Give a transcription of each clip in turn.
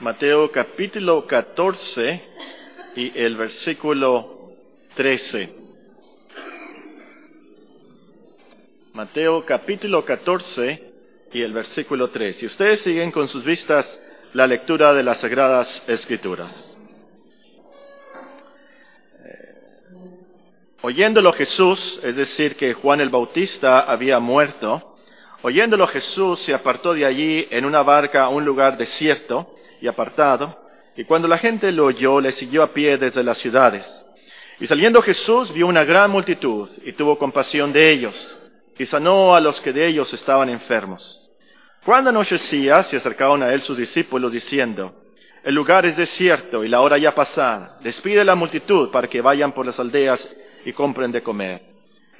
Mateo capítulo 14 y el versículo 13. Mateo capítulo 14 y el versículo 13. Y ustedes siguen con sus vistas la lectura de las Sagradas Escrituras. Eh, oyéndolo Jesús, es decir, que Juan el Bautista había muerto, oyéndolo Jesús se apartó de allí en una barca a un lugar desierto, y apartado, y cuando la gente lo oyó, le siguió a pie desde las ciudades. Y saliendo Jesús vio una gran multitud y tuvo compasión de ellos, y sanó a los que de ellos estaban enfermos. Cuando anochecía, se acercaron a él sus discípulos diciendo, el lugar es desierto y la hora ya pasada. Despide la multitud para que vayan por las aldeas y compren de comer.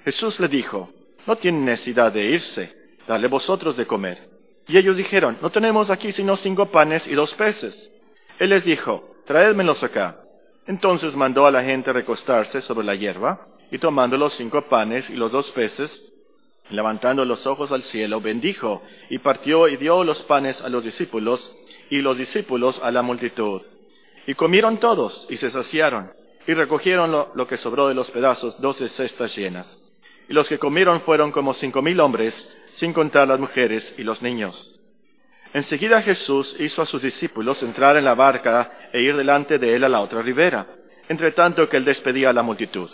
Jesús le dijo, no tienen necesidad de irse, dale vosotros de comer. Y ellos dijeron, no tenemos aquí sino cinco panes y dos peces. Él les dijo, traédmelos acá. Entonces mandó a la gente recostarse sobre la hierba, y tomando los cinco panes y los dos peces, levantando los ojos al cielo, bendijo, y partió y dio los panes a los discípulos, y los discípulos a la multitud. Y comieron todos, y se saciaron, y recogieron lo, lo que sobró de los pedazos, doce cestas llenas. Y los que comieron fueron como cinco mil hombres, sin contar las mujeres y los niños. Enseguida Jesús hizo a sus discípulos entrar en la barca e ir delante de él a la otra ribera, entre tanto que él despedía a la multitud.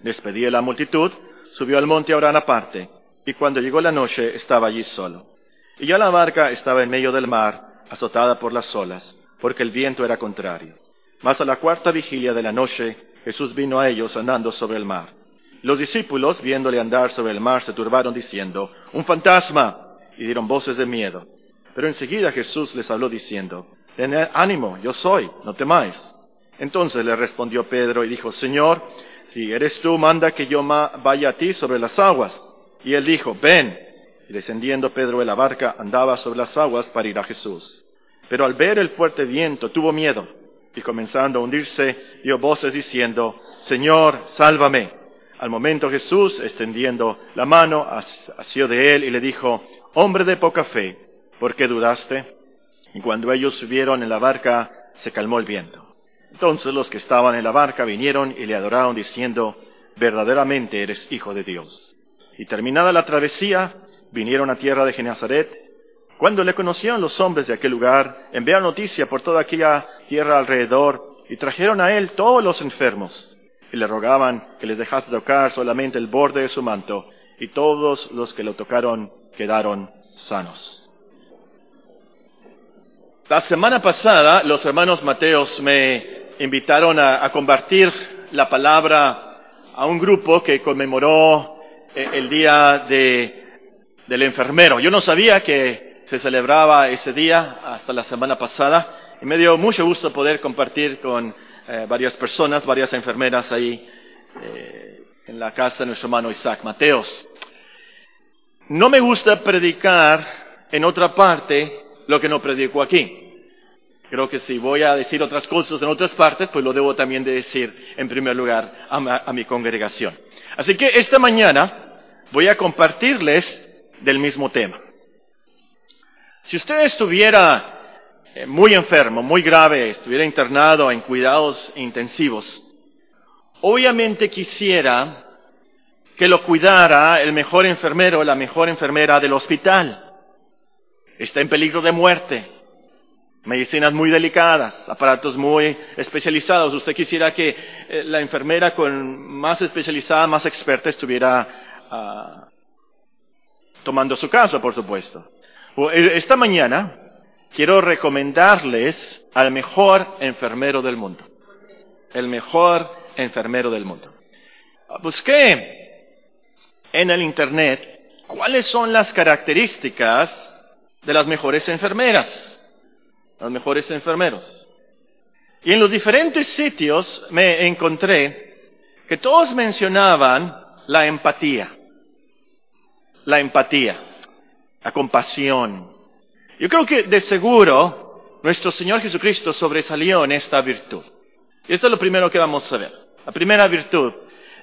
Despedía a la multitud, subió al monte Orán aparte, y cuando llegó la noche estaba allí solo. Y ya la barca estaba en medio del mar, azotada por las olas, porque el viento era contrario. Mas a la cuarta vigilia de la noche Jesús vino a ellos andando sobre el mar. Los discípulos, viéndole andar sobre el mar, se turbaron diciendo, un fantasma, y dieron voces de miedo. Pero enseguida Jesús les habló diciendo, tened ánimo, yo soy, no temáis. Entonces le respondió Pedro y dijo, Señor, si eres tú, manda que yo vaya a ti sobre las aguas. Y él dijo, ven. Y descendiendo Pedro de la barca, andaba sobre las aguas para ir a Jesús. Pero al ver el fuerte viento, tuvo miedo, y comenzando a hundirse, dio voces diciendo, Señor, sálvame. Al momento Jesús, extendiendo la mano, asió de él y le dijo, hombre de poca fe, ¿por qué dudaste? Y cuando ellos subieron en la barca, se calmó el viento. Entonces los que estaban en la barca vinieron y le adoraron diciendo, verdaderamente eres hijo de Dios. Y terminada la travesía, vinieron a tierra de Genazaret. Cuando le conocieron los hombres de aquel lugar, enviaron noticia por toda aquella tierra alrededor y trajeron a él todos los enfermos y le rogaban que les dejase tocar solamente el borde de su manto, y todos los que lo tocaron quedaron sanos. La semana pasada los hermanos Mateos me invitaron a, compartir la palabra a un grupo que conmemoró eh, el día del enfermero. Yo no sabía que se celebraba ese día hasta la semana pasada y me dio mucho gusto poder compartir con eh, varias personas, varias enfermeras ahí eh, en la casa de nuestro hermano Isaac Mateos. No me gusta predicar en otra parte lo que no predico aquí. Creo que si voy a decir otras cosas en otras partes, pues lo debo también de decir en primer lugar a, mi congregación. Así que esta mañana voy a compartirles del mismo tema. Si usted estuviera muy enfermo, muy grave, estuviera internado en cuidados intensivos, obviamente quisiera que lo cuidara el mejor enfermero la mejor enfermera del hospital. Está en peligro de muerte. Medicinas muy delicadas, aparatos muy especializados. Usted quisiera que eh, la enfermera con más especializada, más experta estuviera ah, tomando su caso, por supuesto. Eh, esta mañana quiero recomendarles al mejor enfermero del mundo. El mejor enfermero del mundo. Busqué en el Internet cuáles son las características de las mejores enfermeras, los mejores enfermeros. Y en los diferentes sitios me encontré que todos mencionaban la empatía, la empatía, la compasión, yo creo que de seguro nuestro Señor Jesucristo sobresalió en esta virtud. Y esto es lo primero que vamos a ver. La primera virtud.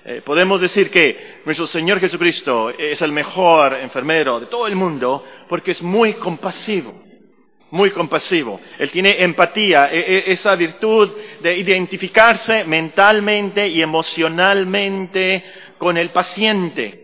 Eh, podemos decir que nuestro Señor Jesucristo es el mejor enfermero de todo el mundo porque es muy compasivo. muy compasivo. Él tiene empatía, e, e, esa virtud de identificarse mentalmente y emocionalmente con el paciente.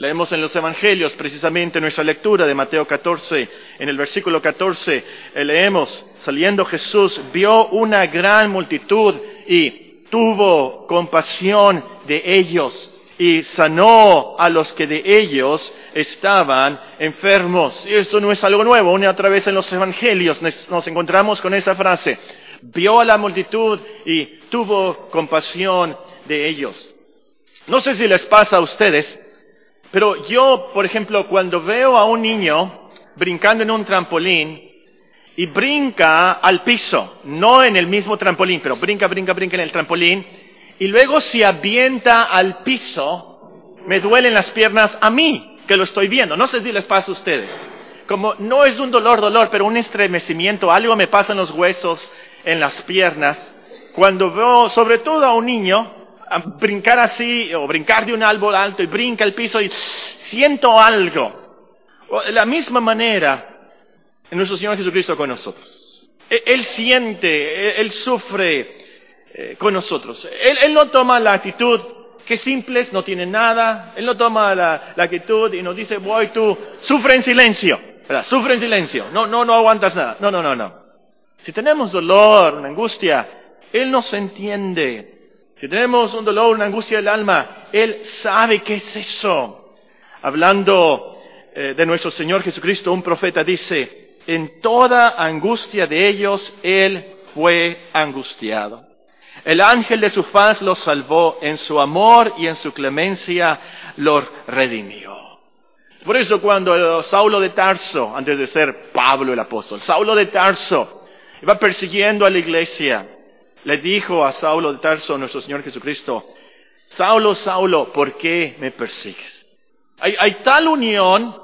Leemos en los Evangelios precisamente nuestra lectura de Mateo 14, en el versículo 14, eh, leemos, saliendo Jesús vio una gran multitud y tuvo compasión de ellos y sanó a los que de ellos estaban enfermos. Y esto no es algo nuevo, una otra vez en los evangelios nos encontramos con esa frase. Vio a la multitud y tuvo compasión de ellos. No sé si les pasa a ustedes, pero yo, por ejemplo, cuando veo a un niño brincando en un trampolín y brinca al piso, no en el mismo trampolín, pero brinca, brinca, brinca en el trampolín, y luego se avienta al piso, me duelen las piernas a mí, que lo estoy viendo. No sé si les pasa a ustedes. Como no es un dolor, dolor, pero un estremecimiento, algo me pasa en los huesos, en las piernas. Cuando veo, sobre todo a un niño, brincar así, o brincar de un árbol alto y brinca al piso y siento algo. De la misma manera, nuestro Señor Jesucristo con nosotros. E, él siente, Él sufre, eh, con nosotros. Él, no toma la actitud que simples, no tiene nada. Él no toma la, actitud y nos dice, voy tú, sufre en silencio. Sufre en silencio. No, no, no aguantas nada. No, no, no, no. Si tenemos dolor, una angustia, Él nos entiende. Si tenemos un dolor, una angustia del alma, Él sabe qué es eso. Hablando eh, de nuestro Señor Jesucristo, un profeta dice, en toda angustia de ellos, Él fue angustiado. El ángel de su faz los salvó, en su amor y en su clemencia los redimió. Por eso cuando Saulo de Tarso, antes de ser Pablo el apóstol, Saulo de Tarso iba persiguiendo a la iglesia, le dijo a Saulo de Tarso, nuestro Señor Jesucristo, Saulo, Saulo, ¿por qué me persigues? Hay, tal unión,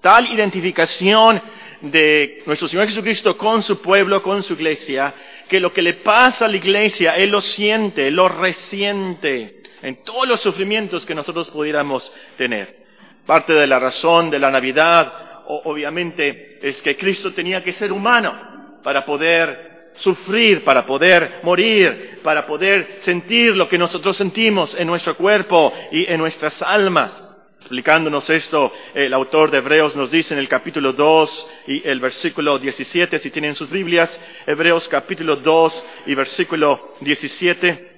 tal identificación de nuestro Señor Jesucristo con su pueblo, con su iglesia, que lo que le pasa a la iglesia, Él lo siente, lo resiente en todos los sufrimientos que nosotros pudiéramos tener. Parte de la razón de la Navidad, obviamente, es que Cristo tenía que ser humano para poder sufrir, para poder morir, para poder sentir lo que nosotros sentimos en nuestro cuerpo y en nuestras almas. Explicándonos esto, el autor de Hebreos nos dice en el capítulo 2 y el versículo 17, si tienen sus Biblias, Hebreos capítulo 2 y versículo 17,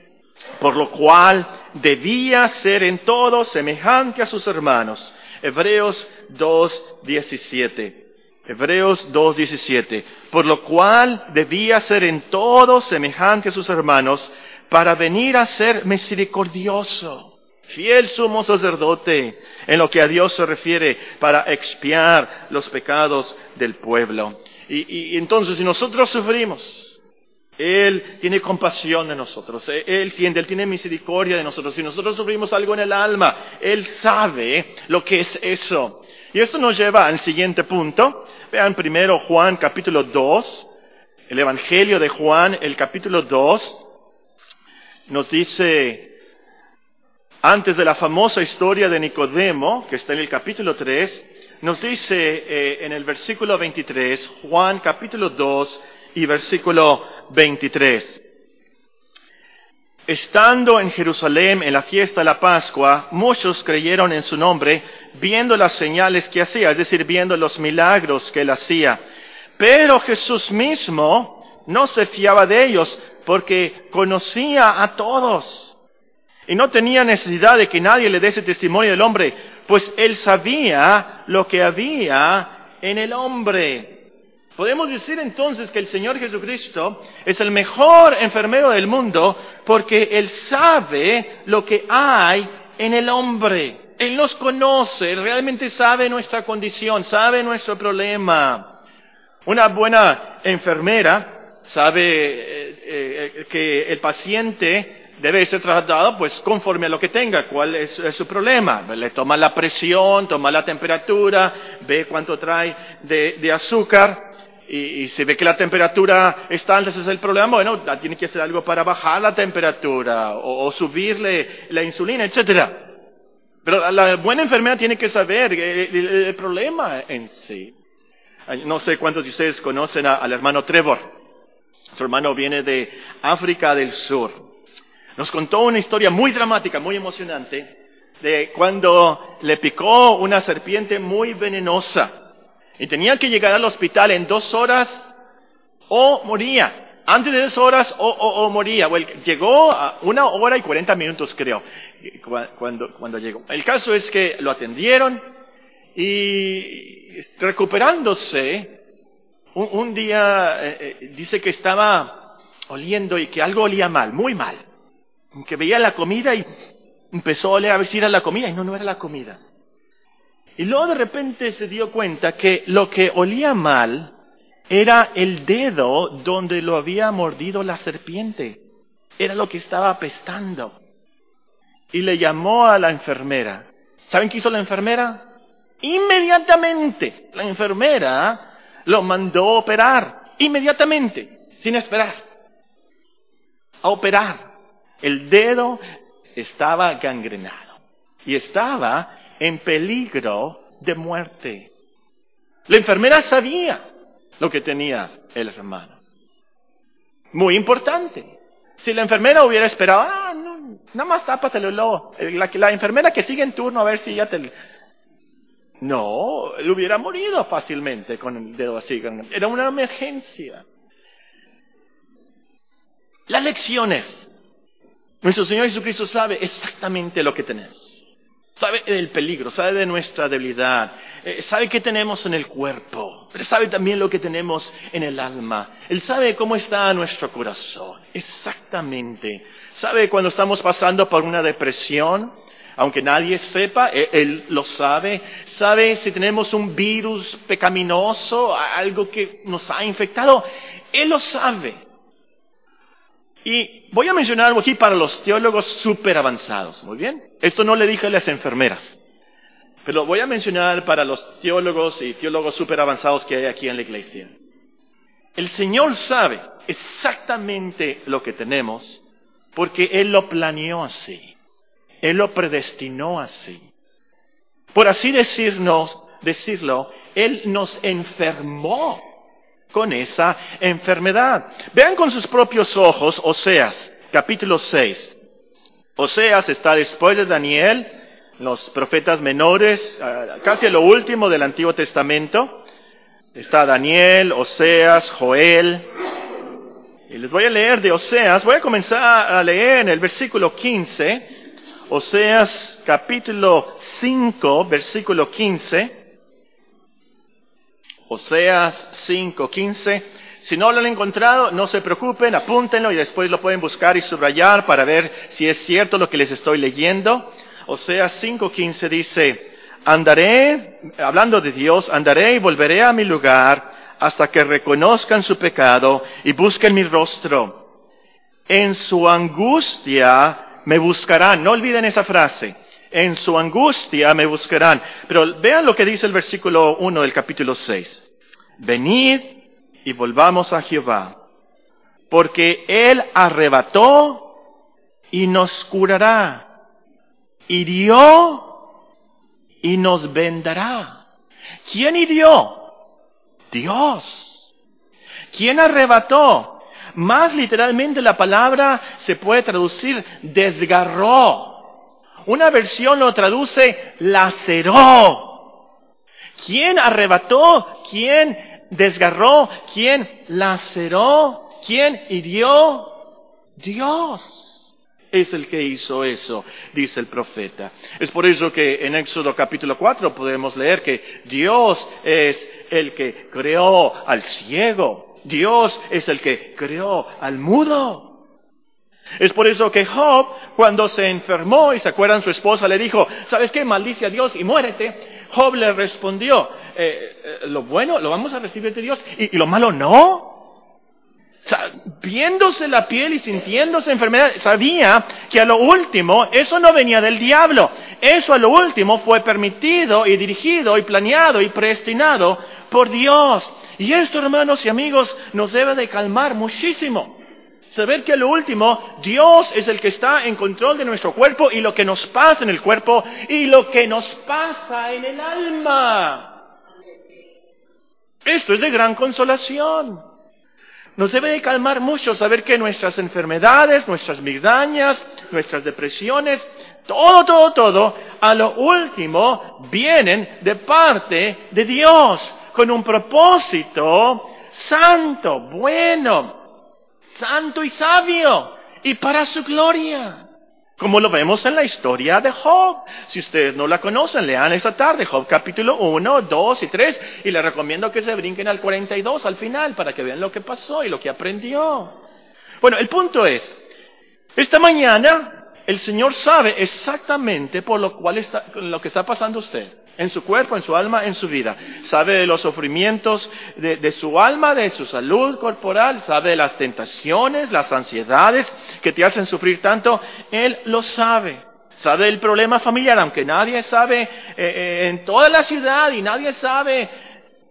por lo cual debía ser en todo semejante a sus hermanos. Hebreos 2, 17. Hebreos 2.17, por lo cual debía ser en todo semejante a sus hermanos para venir a ser misericordioso fiel sumo sacerdote en lo que a Dios se refiere para expiar los pecados del pueblo. Y, entonces si nosotros sufrimos, Él tiene compasión de nosotros, Él siente, Él tiene misericordia de nosotros. Si nosotros sufrimos algo en el alma, Él sabe lo que es eso. Y esto nos lleva al siguiente punto. Vean primero Juan capítulo 2, el Evangelio de Juan, el capítulo 2, nos dice antes de la famosa historia de Nicodemo, que está en el capítulo 3, nos dice eh, en el versículo 23, Juan capítulo 2 y versículo 23. Estando en Jerusalén en la fiesta de la Pascua, muchos creyeron en su nombre, viendo las señales que hacía, es decir, viendo los milagros que él hacía. Pero Jesús mismo no se fiaba de ellos, porque conocía a todos y no tenía necesidad de que nadie le diese testimonio del hombre, pues él sabía lo que había en el hombre. Podemos decir entonces que el Señor Jesucristo es el mejor enfermero del mundo porque Él sabe lo que hay en el hombre. Él nos conoce, Él realmente sabe nuestra condición, sabe nuestro problema. Una buena enfermera sabe eh, eh, que el paciente debe ser tratado pues conforme a lo que tenga, cuál es, su problema. Le toma la presión, toma la temperatura, ve cuánto trae de, azúcar y, si ve que la temperatura está alta, ese es el problema, bueno, tiene que hacer algo para bajar la temperatura o, subirle la insulina, etcétera. Pero la buena enfermedad tiene que saber el, problema en sí. No sé cuántos de ustedes conocen al hermano Trevor. Su hermano viene de África del Sur. Nos contó una historia muy dramática, muy emocionante, de cuando le picó una serpiente muy venenosa y tenía que llegar al hospital en dos horas o moría. Antes de dos horas o, moría. llegó a una hora y cuarenta minutos, creo, cuando, cuando llegó. El caso es que lo atendieron y recuperándose, un, día eh, eh, dice que estaba oliendo y que algo olía mal, muy mal. Que veía la comida y empezó a oler a ver si era la comida y no, no era la comida. Y luego de repente se dio cuenta que lo que olía mal era el dedo donde lo había mordido la serpiente. Era lo que estaba apestando. Y le llamó a la enfermera. ¿Saben qué hizo la enfermera? Inmediatamente la enfermera lo mandó a operar. Inmediatamente, sin esperar. A operar. El dedo estaba gangrenado y estaba en peligro de muerte. La enfermera sabía lo que tenía el hermano. Muy importante. Si la enfermera hubiera esperado, nada más tápatelo luego. La, la enfermera que sigue en turno a ver si ya te... No, él hubiera morido fácilmente con el dedo así. Era una emergencia. Las lecciones nuestro Señor Jesucristo sabe exactamente lo que tenemos. Sabe del peligro, sabe de nuestra debilidad, eh, sabe qué tenemos en el cuerpo, pero sabe también lo que tenemos en el alma. Él sabe cómo está nuestro corazón, exactamente. Sabe cuando estamos pasando por una depresión, aunque nadie sepa, él, él, lo sabe. Sabe si tenemos un virus pecaminoso, algo que nos ha infectado. Él lo sabe. Y voy a mencionar algo aquí para los teólogos súper avanzados, ¿muy bien? Esto no le dije a las enfermeras, pero voy a mencionar para los teólogos y teólogos súper avanzados que hay aquí en la iglesia. El Señor sabe exactamente lo que tenemos porque Él lo planeó así. Él lo predestinó así. Por así decirnos, decirlo, Él nos enfermó con esa enfermedad. Vean con sus propios ojos Oseas, capítulo 6. Oseas está después de Daniel, los profetas menores, ah, casi lo último del Antiguo Testamento. Está Daniel, Oseas, Joel. Y les voy a leer de Oseas, voy a comenzar a leer en el versículo 15, Oseas capítulo 5, versículo 15. Oseas 5:15. Si no lo han encontrado, no se preocupen, apúntenlo y después lo pueden buscar y subrayar para ver si es cierto lo que les estoy leyendo. Oseas 5:15 dice, andaré, hablando de Dios, andaré y volveré a mi lugar hasta que reconozcan su pecado y busquen mi rostro. En su angustia me buscarán. No olviden esa frase en su angustia me buscarán. Pero vean lo que dice el versículo 1 del capítulo 6. Venid y volvamos a Jehová, porque Él arrebató y nos curará, hirió y nos vendará. ¿Quién hirió? Dios. ¿Quién arrebató? Más literalmente la palabra se puede traducir desgarró una versión lo traduce laceró. ¿Quién arrebató? ¿Quién desgarró? ¿Quién laceró? ¿Quién hirió? Dios es el que hizo eso, dice el profeta. Es por eso que en Éxodo capítulo 4 podemos leer que Dios es el que creó al ciego. Dios es el que creó al mudo. Es por eso que Job, cuando se enfermó y se acuerdan, su esposa le dijo, ¿sabes qué? Maldice a Dios y muérete. Job le respondió, eh, eh, lo bueno lo vamos a recibir de Dios y, lo malo no. viéndose la piel y sintiéndose enfermedad, sabía que a lo último eso no venía del diablo. Eso a lo último fue permitido y dirigido y planeado y predestinado por Dios. Y esto, hermanos y amigos, nos debe de calmar muchísimo. Saber que a lo último Dios es el que está en control de nuestro cuerpo y lo que nos pasa en el cuerpo y lo que nos pasa en el alma. Esto es de gran consolación. Nos debe de calmar mucho saber que nuestras enfermedades, nuestras migrañas, nuestras depresiones, todo, todo, todo, a lo último vienen de parte de Dios, con un propósito santo, bueno, santo y sabio, y para su gloria. Como lo vemos en la historia de Job. Si ustedes no la conocen, lean esta tarde Job capítulo 1, 2 y 3 y les recomiendo que se brinquen al 42 al final para que vean lo que pasó y lo que aprendió. Bueno, el punto es, esta mañana el Señor sabe exactamente por lo cual está, lo que está pasando usted en su cuerpo, en su alma, en su vida. Sabe de los sufrimientos de, su alma, de su salud corporal, sabe de las tentaciones, las ansiedades que te hacen sufrir tanto. Él lo sabe. Sabe del problema familiar, aunque nadie sabe eh, eh, en toda la ciudad y nadie sabe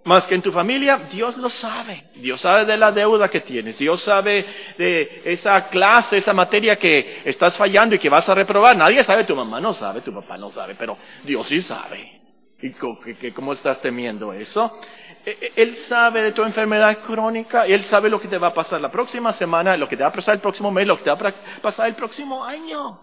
más que en tu familia, Dios lo sabe. Dios sabe de la deuda que tienes. Dios sabe de esa clase, esa materia que estás fallando y que vas a reprobar. Nadie sabe, tu mamá no sabe, tu papá no sabe, pero Dios sí sabe. ¿Y cómo estás temiendo eso? E, e, él sabe de tu enfermedad crónica, Él sabe lo que te va a pasar la próxima semana, lo que te va a pasar el próximo mes, lo que te va a pasar el próximo año.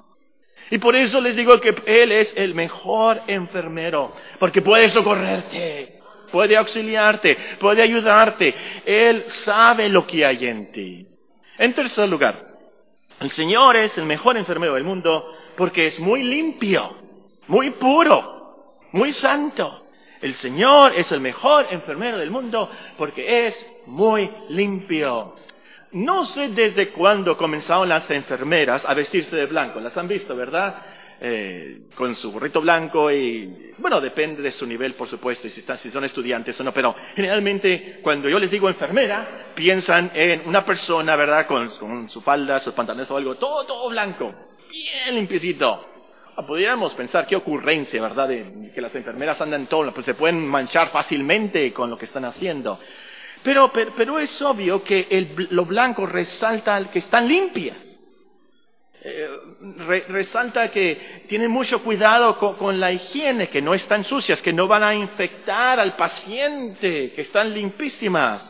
Y por eso les digo que Él es el mejor enfermero, porque puede socorrerte, puede auxiliarte, puede ayudarte. Él sabe lo que hay en ti. En tercer lugar, el Señor es el mejor enfermero del mundo porque es muy limpio, muy puro muy santo. El Señor es el mejor enfermero del mundo porque es muy limpio. No sé desde cuándo comenzaron las enfermeras a vestirse de blanco. Las han visto, ¿verdad? Eh, con su gorrito blanco y, bueno, depende de su nivel, por supuesto, y si, si son estudiantes o no, pero generalmente cuando yo les digo enfermera, piensan en una persona, ¿verdad? Con, con su falda, sus pantalones o algo, todo, todo blanco, bien limpiecito. Ah, Podríamos pensar qué ocurrencia, ¿verdad? De que las enfermeras andan todo, pues se pueden manchar fácilmente con lo que están haciendo. Pero, pero, es obvio que lo blanco resalta que están limpias. Eh, resalta que tienen mucho cuidado con, la higiene, que no están sucias, que no van a infectar al paciente, que están limpísimas.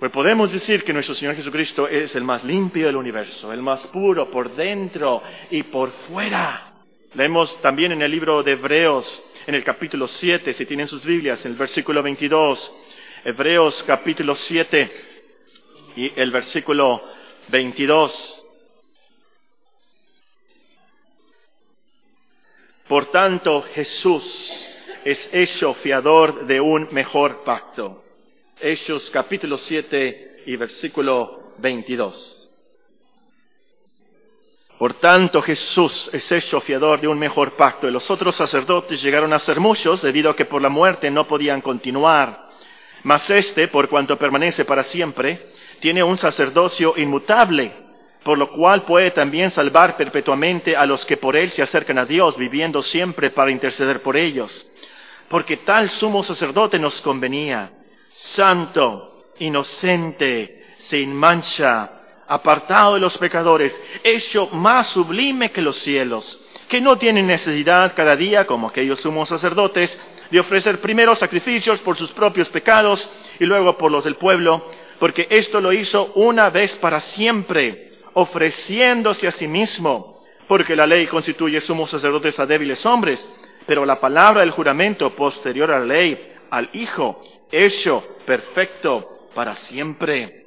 Pues podemos decir que nuestro Señor Jesucristo es el más limpio del universo, el más puro por dentro y por fuera. Leemos también en el libro de Hebreos, en el capítulo 7, si tienen sus Biblias, en el versículo 22. Hebreos capítulo 7 y el versículo 22. Por tanto, Jesús es hecho fiador de un mejor pacto Hechos capítulo 7 y versículo 22. Por tanto, Jesús es hecho fiador de un mejor pacto, y los otros sacerdotes llegaron a ser muchos debido a que por la muerte no podían continuar. Mas este, por cuanto permanece para siempre, tiene un sacerdocio inmutable, por lo cual puede también salvar perpetuamente a los que por él se acercan a Dios, viviendo siempre para interceder por ellos. Porque tal sumo sacerdote nos convenía santo, inocente, sin mancha, apartado de los pecadores, hecho más sublime que los cielos, que no tiene necesidad cada día, como aquellos sumos sacerdotes, de ofrecer primero sacrificios por sus propios pecados y luego por los del pueblo, porque esto lo hizo una vez para siempre, ofreciéndose a sí mismo, porque la ley constituye sumos sacerdotes a débiles hombres, pero la palabra del juramento posterior a la ley, al Hijo, hecho perfecto para siempre.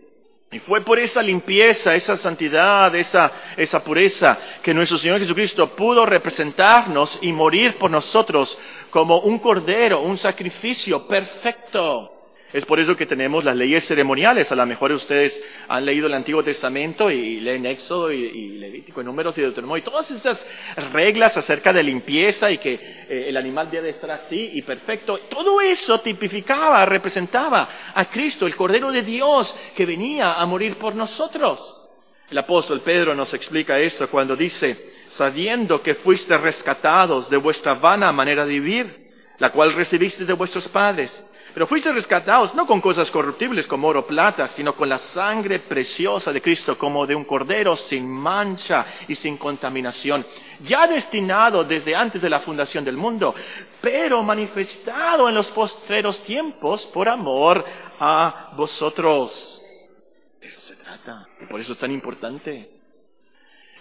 Y fue por esa limpieza, esa santidad, esa, esa pureza que nuestro Señor Jesucristo pudo representarnos y morir por nosotros como un cordero, un sacrificio perfecto. Es por eso que tenemos las leyes ceremoniales. A lo mejor ustedes han leído el Antiguo Testamento y leen Éxodo y, Levítico y Números y Deuteronomio y todas estas reglas acerca de limpieza y que eh, el animal debe estar así y perfecto. Todo eso tipificaba, representaba a Cristo, el Cordero de Dios que venía a morir por nosotros. El apóstol Pedro nos explica esto cuando dice, sabiendo que fuiste rescatados de vuestra vana manera de vivir, la cual recibiste de vuestros padres Pero fuiste rescatados no con cosas corruptibles como oro o plata, sino con la sangre preciosa de Cristo, como de un cordero sin mancha y sin contaminación, ya destinado desde antes de la fundación del mundo, pero manifestado en los postreros tiempos por amor a vosotros. De eso se trata, y por eso es tan importante.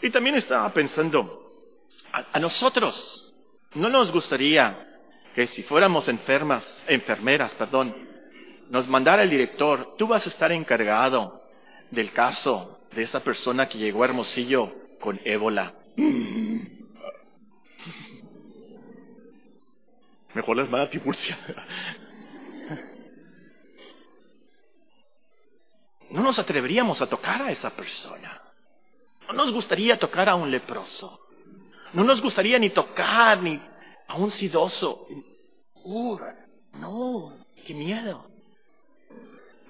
Y también estaba pensando, a, a nosotros, ¿no nos gustaría que si fuéramos enfermas, enfermeras, perdón, nos mandara el director, tú vas a estar encargado del caso de esa persona que llegó a Hermosillo con ébola. Mejor la hermana Tiburcia. No nos atreveríamos a tocar a esa persona. No nos gustaría tocar a un leproso. No nos gustaría ni tocar ni a un sidoso. Uh, no, qué miedo.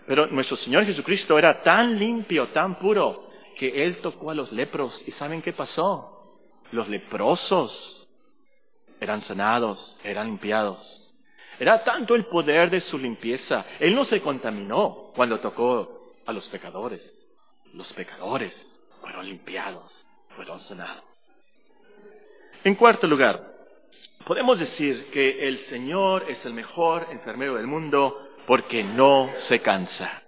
Pero nuestro Señor Jesucristo era tan limpio, tan puro, que Él tocó a los lepros. ¿Y saben qué pasó? Los leprosos eran sanados, eran limpiados. Era tanto el poder de su limpieza. Él no se contaminó cuando tocó a los pecadores. Los pecadores fueron limpiados, fueron sanados. En cuarto lugar, Podemos decir que el Señor es el mejor enfermero del mundo porque no se cansa.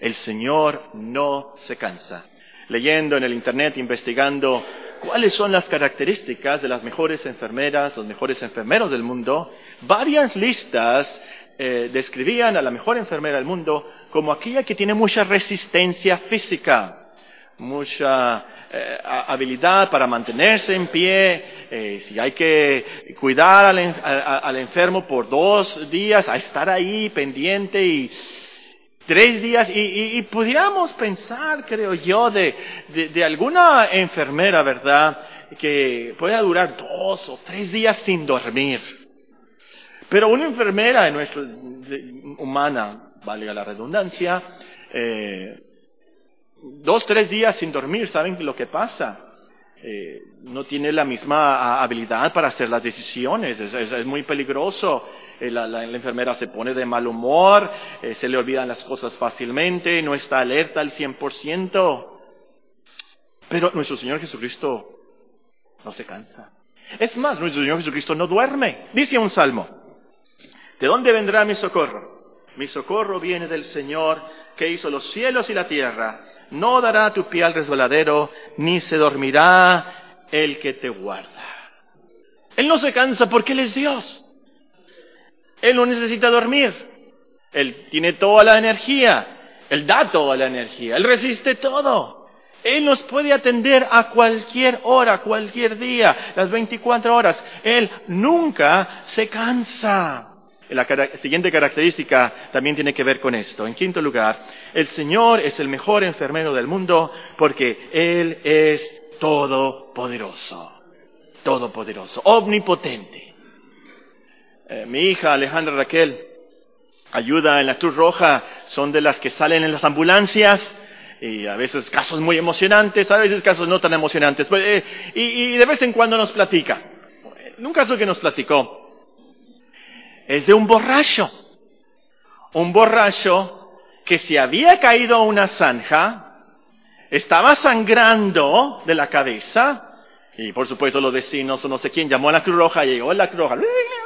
El Señor no se cansa. Leyendo en el Internet, investigando cuáles son las características de las mejores enfermeras, los mejores enfermeros del mundo, varias listas eh, describían a la mejor enfermera del mundo como aquella que tiene mucha resistencia física, mucha eh, habilidad para mantenerse en pie, eh, si hay que cuidar al, enfermo por dos días, a estar ahí pendiente y tres días, y, pudiéramos pensar, creo yo, de, de, alguna enfermera, ¿verdad?, que pueda durar dos o tres días sin dormir. Pero una enfermera de nuestra, humana, valga la redundancia, eh, dos, tres días sin dormir, ¿saben lo que pasa? Eh, no tiene la misma habilidad para hacer las decisiones, es, muy peligroso. Eh, la, enfermera se pone de mal humor, eh, se le olvidan las cosas fácilmente, no está alerta al 100%. Pero nuestro Señor Jesucristo no se cansa. Es más, nuestro Señor Jesucristo no duerme. Dice un salmo, ¿de dónde vendrá mi socorro? Mi socorro viene del Señor que hizo los cielos y la tierra no dará tu pie al resbaladero, ni se dormirá el que te guarda. Él no se cansa porque Él es Dios. Él no necesita dormir. Él tiene toda la energía. Él da toda la energía. Él resiste todo. Él nos puede atender a cualquier hora, cualquier día, las 24 horas. Él nunca se cansa. La siguiente característica también tiene que ver con esto. En quinto lugar, el Señor es el mejor enfermero del mundo porque Él es todopoderoso. Todopoderoso, omnipotente. Eh, mi hija Alejandra Raquel ayuda en la Cruz Roja, son de las que salen en las ambulancias y a veces casos muy emocionantes, a veces casos no tan emocionantes, pues, eh, y, y, de vez en cuando nos platica. En un caso que nos platicó, es de un borracho. Un borracho que se había caído a una zanja, estaba sangrando de la cabeza, y por supuesto los vecinos o no sé quién llamó a la Cruz Roja, llegó la Cruz Roja,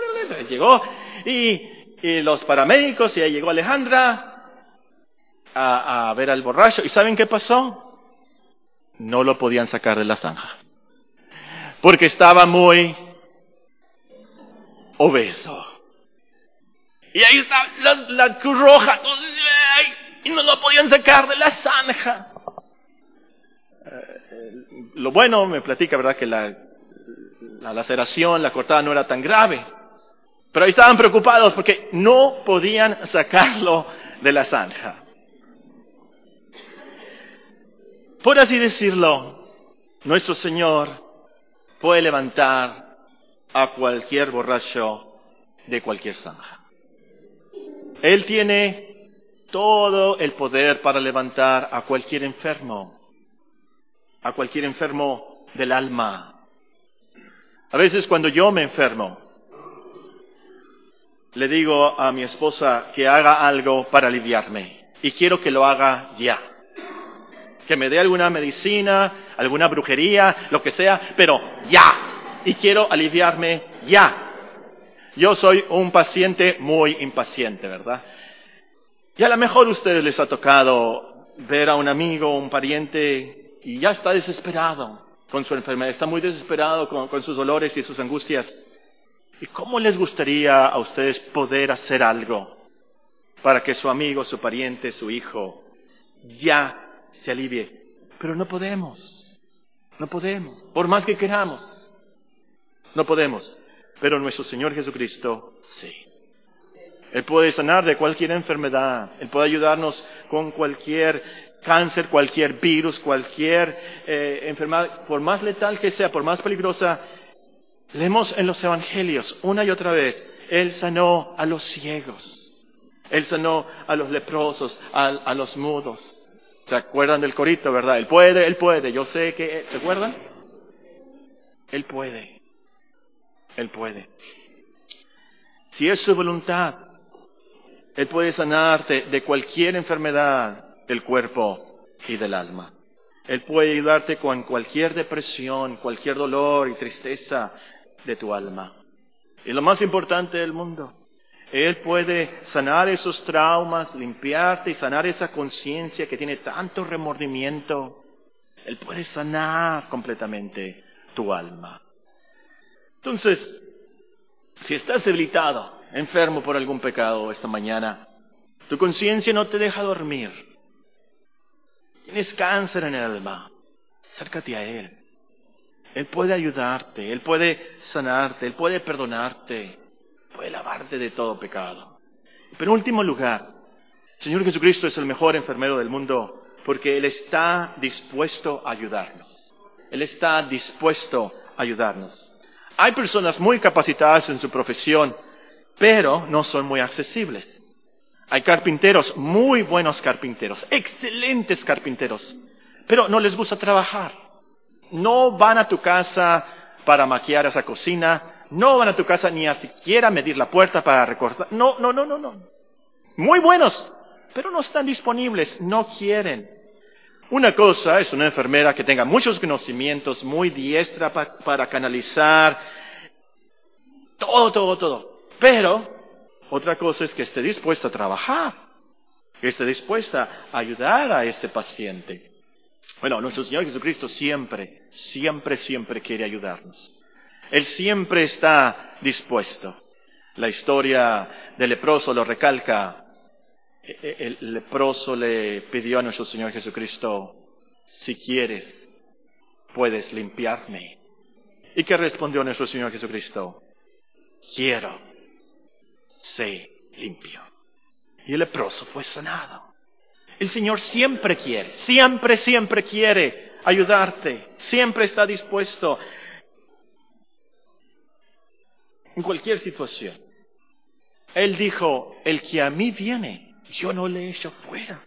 llegó, y, los paramédicos, y ahí llegó Alejandra a, a ver al borracho, ¿y saben qué pasó? No lo podían sacar de la zanja, porque estaba muy obeso. Y ahí está la, cruz roja. Y no lo podían sacar de la zanja. Eh, lo bueno, me platica, ¿verdad? Que la, la laceración, la cortada no era tan grave. Pero ahí estaban preocupados porque no podían sacarlo de la zanja. Por así decirlo, nuestro Señor puede levantar a cualquier borracho de cualquier zanja. Él tiene todo el poder para levantar a cualquier enfermo, a cualquier enfermo del alma. A veces cuando yo me enfermo, le digo a mi esposa que haga algo para aliviarme y quiero que lo haga ya. Que me dé alguna medicina, alguna brujería, lo que sea, pero ya. Y quiero aliviarme ya. Yo soy un paciente muy impaciente, ¿verdad? Y a lo mejor a ustedes les ha tocado ver a un amigo, un pariente, y ya está desesperado con su enfermedad, está muy desesperado con, con sus dolores y sus angustias. ¿Y cómo les gustaría a ustedes poder hacer algo para que su amigo, su pariente, su hijo ya se alivie? Pero no podemos, no podemos, por más que queramos, no podemos. Pero nuestro Señor Jesucristo sí. Él puede sanar de cualquier enfermedad, Él puede ayudarnos con cualquier cáncer, cualquier virus, cualquier eh, enfermedad, por más letal que sea, por más peligrosa. Leemos en los evangelios una y otra vez, Él sanó a los ciegos, Él sanó a los leprosos, a, a los mudos. ¿Se acuerdan del corito, verdad? Él puede, Él puede, yo sé que... ¿Se acuerdan? Él puede, Él puede. Si es su voluntad, Él puede sanarte de cualquier enfermedad del cuerpo y del alma. Él puede ayudarte con cualquier depresión, cualquier dolor y tristeza de tu alma. Y lo más importante del mundo, Él puede sanar esos traumas, limpiarte y sanar esa conciencia que tiene tanto remordimiento. Él puede sanar completamente tu alma. Entonces, si estás debilitado, enfermo por algún pecado esta mañana, tu conciencia no te deja dormir, tienes cáncer en el alma, acércate a Él. Él puede ayudarte, Él puede sanarte, Él puede perdonarte, puede lavarte de todo pecado. Pero en último lugar, el Señor Jesucristo es el mejor enfermero del mundo porque Él está dispuesto a ayudarnos. Él está dispuesto a ayudarnos. Hay personas muy capacitadas en su profesión, pero no son muy accesibles. Hay carpinteros, muy buenos carpinteros, excelentes carpinteros, pero no les gusta trabajar. No van a tu casa para maquillar esa cocina, no van a tu casa ni a siquiera medir la puerta para recortar. No, no, no, no, no. Muy buenos, pero no están disponibles, no quieren. Una cosa es una enfermera que tenga muchos conocimientos, muy diestra para canalizar todo, todo, todo. Pero otra cosa es que esté dispuesta a trabajar, que esté dispuesta a ayudar a ese paciente. Bueno, nuestro Señor Jesucristo siempre, siempre, siempre quiere ayudarnos. Él siempre está dispuesto. La historia del leproso lo recalca el leproso le pidió a nuestro Señor Jesucristo, si quieres, puedes limpiarme. ¿Y qué respondió nuestro Señor Jesucristo? Quiero, sé limpio. Y el leproso fue sanado. El Señor siempre quiere, siempre, siempre quiere ayudarte, siempre está dispuesto en cualquier situación. Él dijo, el que a mí viene, yo no le echo fuera.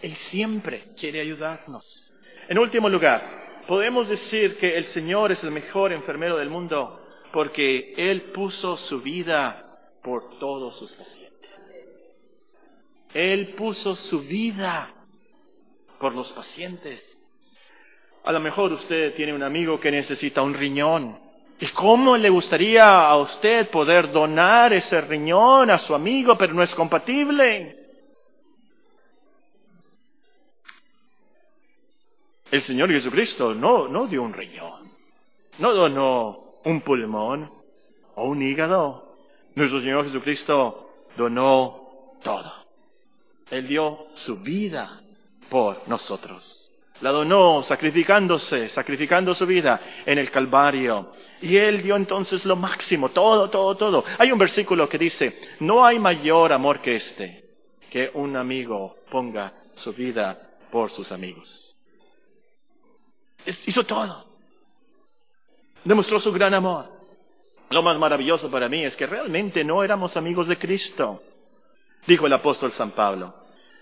Él siempre quiere ayudarnos. En último lugar, podemos decir que el Señor es el mejor enfermero del mundo porque Él puso su vida por todos sus pacientes. Él puso su vida por los pacientes. A lo mejor usted tiene un amigo que necesita un riñón. ¿Y cómo le gustaría a usted poder donar ese riñón a su amigo, pero no es compatible? El Señor Jesucristo no, no dio un riñón, no donó un pulmón o un hígado. Nuestro Señor Jesucristo donó todo. Él dio su vida por nosotros. La donó sacrificándose, sacrificando su vida en el Calvario. Y Él dio entonces lo máximo, todo, todo, todo. Hay un versículo que dice, no hay mayor amor que este, que un amigo ponga su vida por sus amigos. Hizo todo. Demostró su gran amor. Lo más maravilloso para mí es que realmente no éramos amigos de Cristo, dijo el apóstol San Pablo.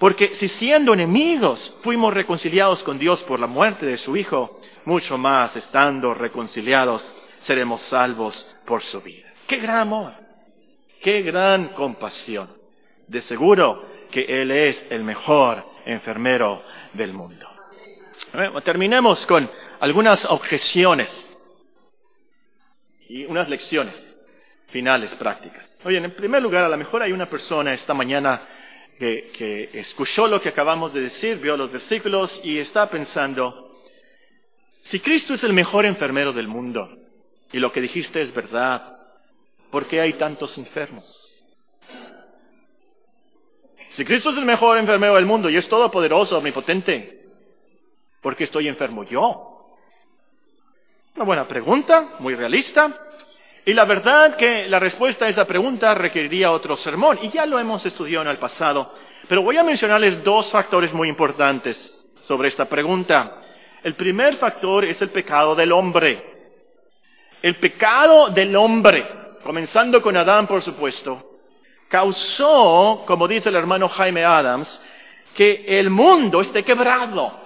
Porque si siendo enemigos fuimos reconciliados con Dios por la muerte de su Hijo, mucho más estando reconciliados seremos salvos por su vida. ¡Qué gran amor! ¡Qué gran compasión! De seguro que Él es el mejor enfermero del mundo. terminemos con algunas objeciones y unas lecciones finales prácticas. Oye, en primer lugar, a lo mejor hay una persona esta mañana que, escuchó lo que acabamos de decir, vio los versículos y está pensando, si Cristo es el mejor enfermero del mundo y lo que dijiste es verdad, ¿por qué hay tantos enfermos? Si Cristo es el mejor enfermero del mundo y es todopoderoso, omnipotente, ¿por qué estoy enfermo yo? Una buena pregunta, muy realista, y la verdad que la respuesta a esa pregunta requeriría otro sermón, y ya lo hemos estudiado en el pasado, pero voy a mencionarles dos factores muy importantes sobre esta pregunta. El primer factor es el pecado del hombre. El pecado del hombre, comenzando con Adán, por supuesto, causó, como dice el hermano Jaime Adams, que el mundo esté quebrado.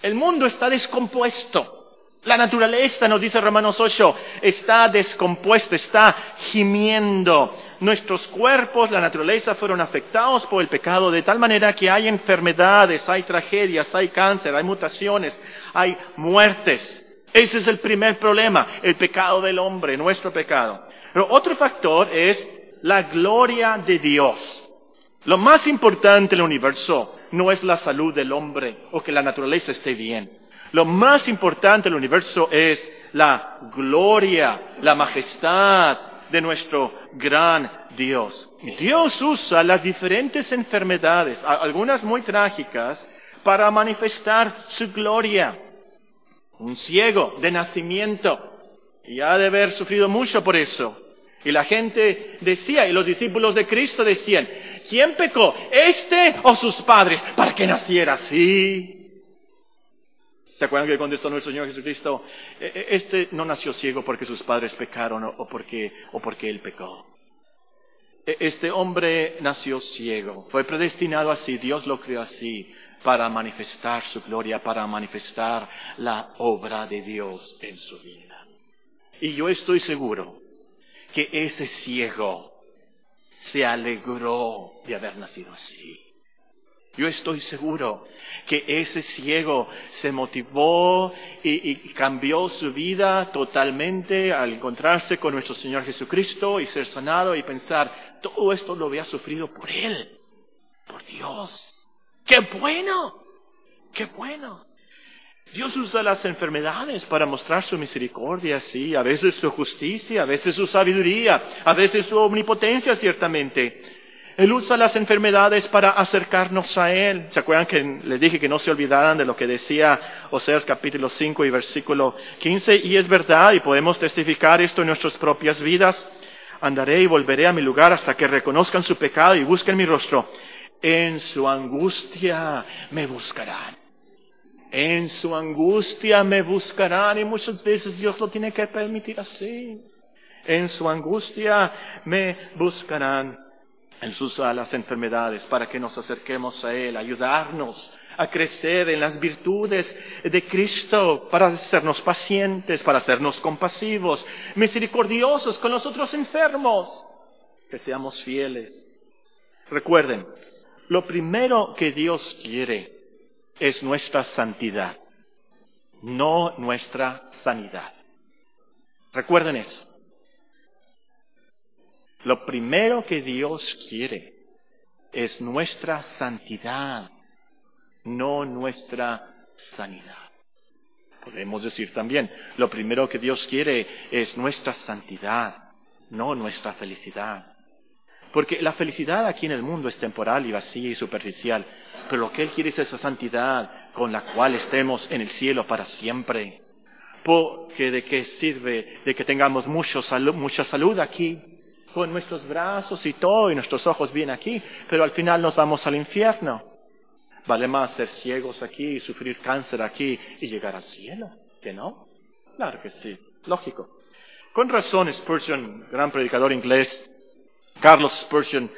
El mundo está descompuesto. La naturaleza, nos dice Romanos 8, está descompuesta, está gimiendo. Nuestros cuerpos, la naturaleza, fueron afectados por el pecado de tal manera que hay enfermedades, hay tragedias, hay cáncer, hay mutaciones, hay muertes. Ese es el primer problema, el pecado del hombre, nuestro pecado. Pero otro factor es la gloria de Dios. Lo más importante en el universo no es la salud del hombre o que la naturaleza esté bien. Lo más importante del universo es la gloria, la majestad de nuestro gran Dios. Dios usa las diferentes enfermedades, algunas muy trágicas, para manifestar su gloria. Un ciego de nacimiento, y ha de haber sufrido mucho por eso. Y la gente decía, y los discípulos de Cristo decían, ¿quién pecó? ¿Este o sus padres? Para que naciera así. ¿Se acuerdan que contestó nuestro Señor Jesucristo? E, e, este no nació ciego porque sus padres pecaron o porque, o porque él pecó. E, este hombre nació ciego. Fue predestinado así. Dios lo creó así para manifestar su gloria, para manifestar la obra de Dios en su vida. Y yo estoy seguro que ese ciego se alegró de haber nacido así. Yo estoy seguro que ese ciego se motivó y, cambió su vida totalmente al encontrarse con nuestro Señor Jesucristo y ser sanado y pensar, todo esto lo había sufrido por Él, por Dios. ¡Qué bueno! ¡Qué bueno! Dios usa las enfermedades para mostrar su misericordia, sí, a veces su justicia, a veces su sabiduría, a veces su omnipotencia, ciertamente. Él usa las enfermedades para acercarnos a Él. ¿Se acuerdan que les dije que no se olvidaran de lo que decía Oseas capítulo 5 y versículo 15? Y es verdad, y podemos testificar esto en nuestras propias vidas. Andaré y volveré a mi lugar hasta que reconozcan su pecado y busquen mi rostro. En su angustia me buscarán. En su angustia me buscarán y muchas veces Dios lo tiene que permitir así. En su angustia me buscarán. Él usa las enfermedades para que nos acerquemos a Él, ayudarnos a crecer en las virtudes de Cristo, para hacernos pacientes, para hacernos compasivos, misericordiosos con los otros enfermos, que seamos fieles. Recuerden, lo primero que Dios quiere es nuestra santidad, no nuestra sanidad. Recuerden eso. Lo primero que Dios quiere es nuestra santidad, no nuestra sanidad. Podemos decir también, lo primero que Dios quiere es nuestra santidad, no nuestra felicidad. Porque la felicidad aquí en el mundo es temporal y vacía y superficial, pero lo que Él quiere es esa santidad con la cual estemos en el cielo para siempre. Porque de qué sirve de que tengamos mucha salud aquí con nuestros brazos y todo y nuestros ojos bien aquí, pero al final nos vamos al infierno. Vale más ser ciegos aquí y sufrir cáncer aquí y llegar al cielo, ¿que no? Claro que sí, lógico. Con razón Spurgeon, gran predicador inglés, Carlos Spurgeon,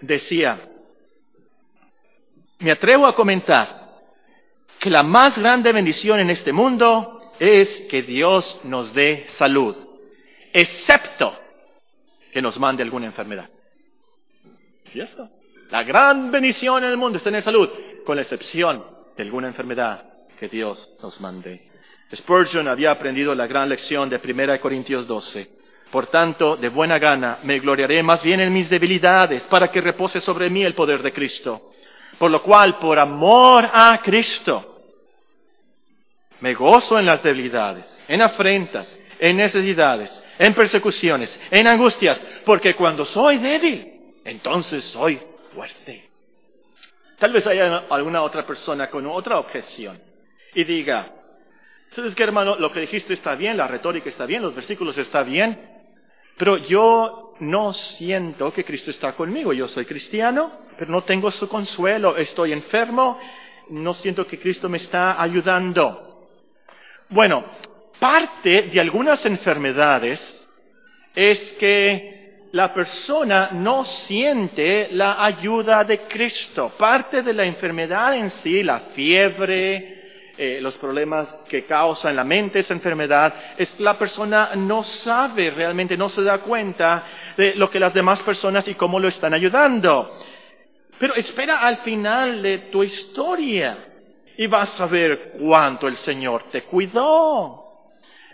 decía, me atrevo a comentar que la más grande bendición en este mundo es que Dios nos dé salud, excepto que nos mande alguna enfermedad. ¿Cierto? La gran bendición en el mundo es tener salud, con la excepción de alguna enfermedad que Dios nos mande. Spurgeon había aprendido la gran lección de 1 Corintios 12. Por tanto, de buena gana me gloriaré más bien en mis debilidades, para que repose sobre mí el poder de Cristo. Por lo cual, por amor a Cristo, me gozo en las debilidades, en afrentas, en necesidades, en persecuciones, en angustias, porque cuando soy débil, entonces soy fuerte. Tal vez haya alguna otra persona con otra objeción y diga, ¿sabes qué hermano? Lo que dijiste está bien, la retórica está bien, los versículos está bien, pero yo no siento que Cristo está conmigo. Yo soy cristiano, pero no tengo su consuelo, estoy enfermo, no siento que Cristo me está ayudando. Bueno, parte de algunas enfermedades es que la persona no siente la ayuda de Cristo. Parte de la enfermedad en sí, la fiebre, eh, los problemas que causa en la mente esa enfermedad, es que la persona no sabe realmente, no se da cuenta de lo que las demás personas y cómo lo están ayudando. Pero espera al final de tu historia y vas a ver cuánto el Señor te cuidó.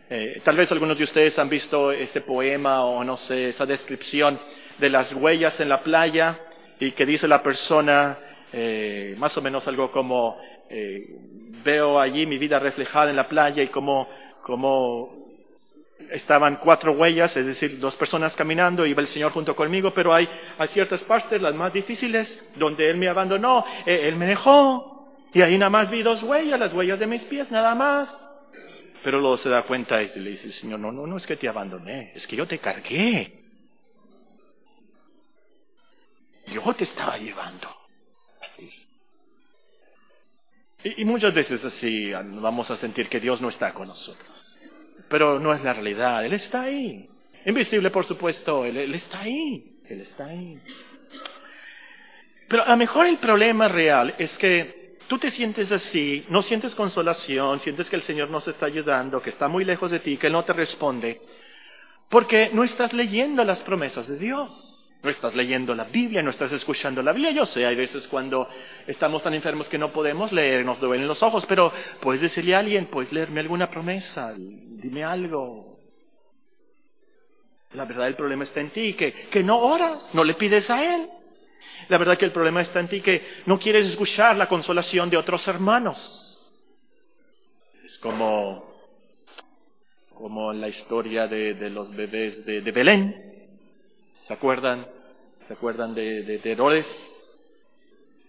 Eh, tal vez algunos de ustedes han visto ese poema o no sé, esa descripción de las huellas en la playa y que dice la persona eh, más o menos algo como eh, veo allí mi vida reflejada en la playa y como, estaban cuatro huellas, es decir, dos personas caminando, iba el Señor junto conmigo, pero hay, hay ciertas partes, las más difíciles, donde Él me abandonó, Él me dejó, y ahí nada más vi dos huellas, las huellas de mis pies, nada más. Pero luego se da cuenta y le dice, Señor, no, no, no es que te abandoné, es que yo te cargué. Yo te estaba llevando. Y, y muchas veces así vamos a sentir que Dios no está con nosotros. Pero no es la realidad, Él está ahí. Invisible, por supuesto, Él, él está ahí. Él está ahí. Pero a lo mejor el problema real es que tú te sientes así, no sientes consolación, sientes que el Señor no se está ayudando, que está muy lejos de ti, que Él no te responde, porque no estás leyendo las promesas de Dios. No estás leyendo la Biblia, no estás escuchando la Biblia. Yo sé, hay veces cuando estamos tan enfermos que no podemos leer, nos duelen los ojos, pero puedes decirle a alguien, puedes leerme alguna promesa, dime algo. La verdad, el problema está en ti, que, que no oras, no le pides a Él. La verdad que el problema está en ti que no quieres escuchar la consolación de otros hermanos. Es como, como la historia de, de los bebés de, de, Belén. ¿Se acuerdan? ¿Se acuerdan de, de Herodes?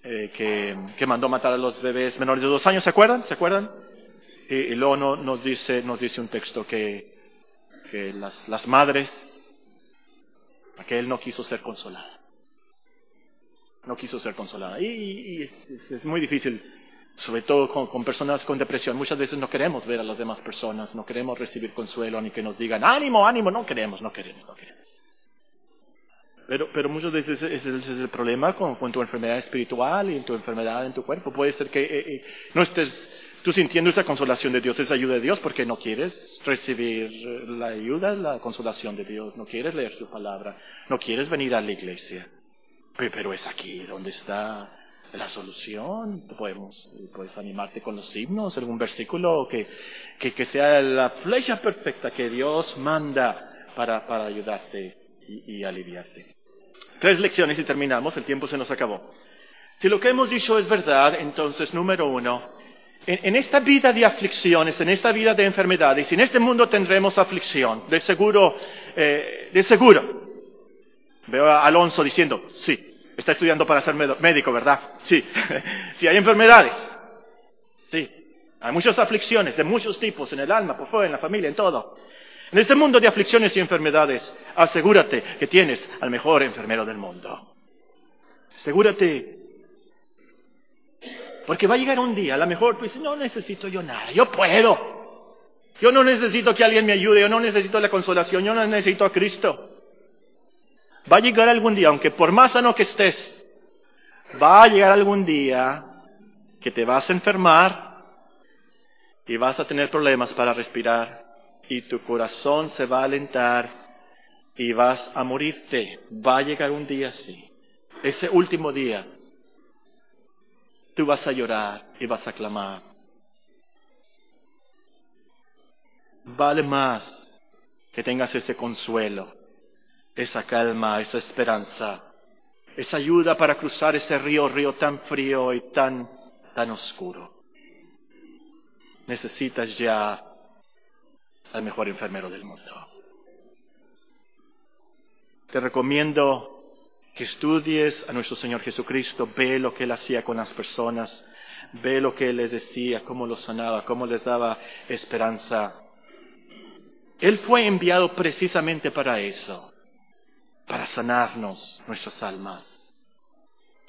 Eh, que, que, mandó matar a los bebés menores de dos años, ¿se acuerdan? ¿Se acuerdan? Y, y luego no, nos, dice, nos dice un texto que, que las, las madres, que él no quiso ser consolada no quiso ser consolada. Y, es, muy difícil, sobre todo con, personas con depresión. Muchas veces no queremos ver a las demás personas, no queremos recibir consuelo ni que nos digan, ánimo, ánimo, no queremos, no queremos, no queremos. Pero, pero muchas veces ese, es el problema con, tu enfermedad espiritual y tu enfermedad en tu cuerpo. Puede ser que eh, eh, no estés tú sintiendo esa consolación de Dios, esa ayuda de Dios, porque no quieres recibir la ayuda, la consolación de Dios, no quieres leer su palabra, no quieres venir a la iglesia. Pero es aquí donde está la solución. Podemos, puedes animarte con los himnos, algún versículo que, que, que sea la flecha perfecta que Dios manda para, para ayudarte y, y, aliviarte. Tres lecciones y terminamos, el tiempo se nos acabó. Si lo que hemos dicho es verdad, entonces, número uno, en, en esta vida de aflicciones, en esta vida de enfermedades, en este mundo tendremos aflicción, de seguro, eh, de seguro. Veo a Alonso diciendo, sí, está estudiando para ser médico, ¿verdad? Sí. sí, hay enfermedades. Sí. Hay muchas aflicciones de muchos tipos en el alma, por fuera, en la familia, en todo. En este mundo de aflicciones y enfermedades, asegúrate que tienes al mejor enfermero del mundo. Asegúrate Porque va a llegar un día, a lo mejor tú dices, no necesito yo nada, yo puedo. Yo no necesito que alguien me ayude, yo no necesito la consolación, yo no necesito a Cristo. Va a llegar algún día, aunque por más sano que estés, va a llegar algún día que te vas a enfermar y vas a tener problemas para respirar y tu corazón se va a alentar y vas a morirte. Va a llegar un día así. Ese último día, tú vas a llorar y vas a clamar. Vale más que tengas ese consuelo, esa calma, esa esperanza, esa ayuda para cruzar ese río, río tan frío y tan, tan oscuro. Necesitas ya al mejor enfermero del mundo. Te recomiendo que estudies a nuestro Señor Jesucristo, ve lo que Él hacía con las personas, ve lo que Él les decía, cómo los sanaba, cómo les daba esperanza. Él fue enviado precisamente para eso, para sanarnos nuestras almas,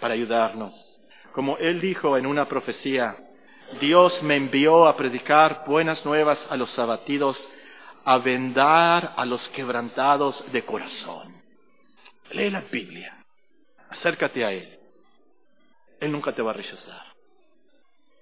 para ayudarnos. Como Él dijo en una profecía, Dios me envió a predicar buenas nuevas a los abatidos, a vendar a los quebrantados de corazón. Lee la Biblia, acércate a Él. Él nunca te va a rechazar.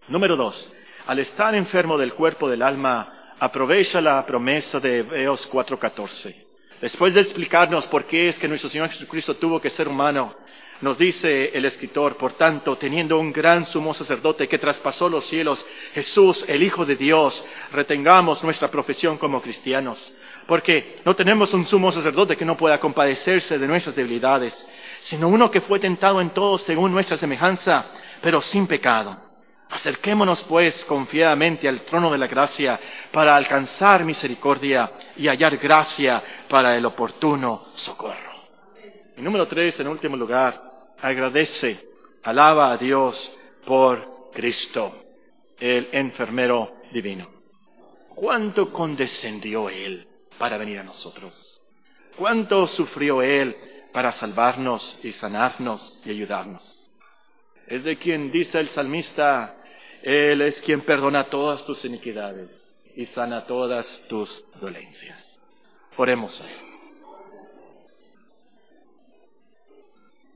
Número dos, al estar enfermo del cuerpo del alma, aprovecha la promesa de Hebreos 4:14. Después de explicarnos por qué es que nuestro Señor Jesucristo tuvo que ser humano, nos dice el escritor, por tanto, teniendo un gran sumo sacerdote que traspasó los cielos, Jesús, el Hijo de Dios, retengamos nuestra profesión como cristianos, porque no tenemos un sumo sacerdote que no pueda compadecerse de nuestras debilidades, sino uno que fue tentado en todo según nuestra semejanza, pero sin pecado. Acerquémonos pues confiadamente al trono de la gracia para alcanzar misericordia y hallar gracia para el oportuno socorro. Y número tres, en último lugar, agradece, alaba a Dios por Cristo, el enfermero divino. ¿Cuánto condescendió Él para venir a nosotros? ¿Cuánto sufrió Él para salvarnos y sanarnos y ayudarnos? Es de quien dice el salmista, Él es quien perdona todas tus iniquidades y sana todas tus dolencias. Oremos.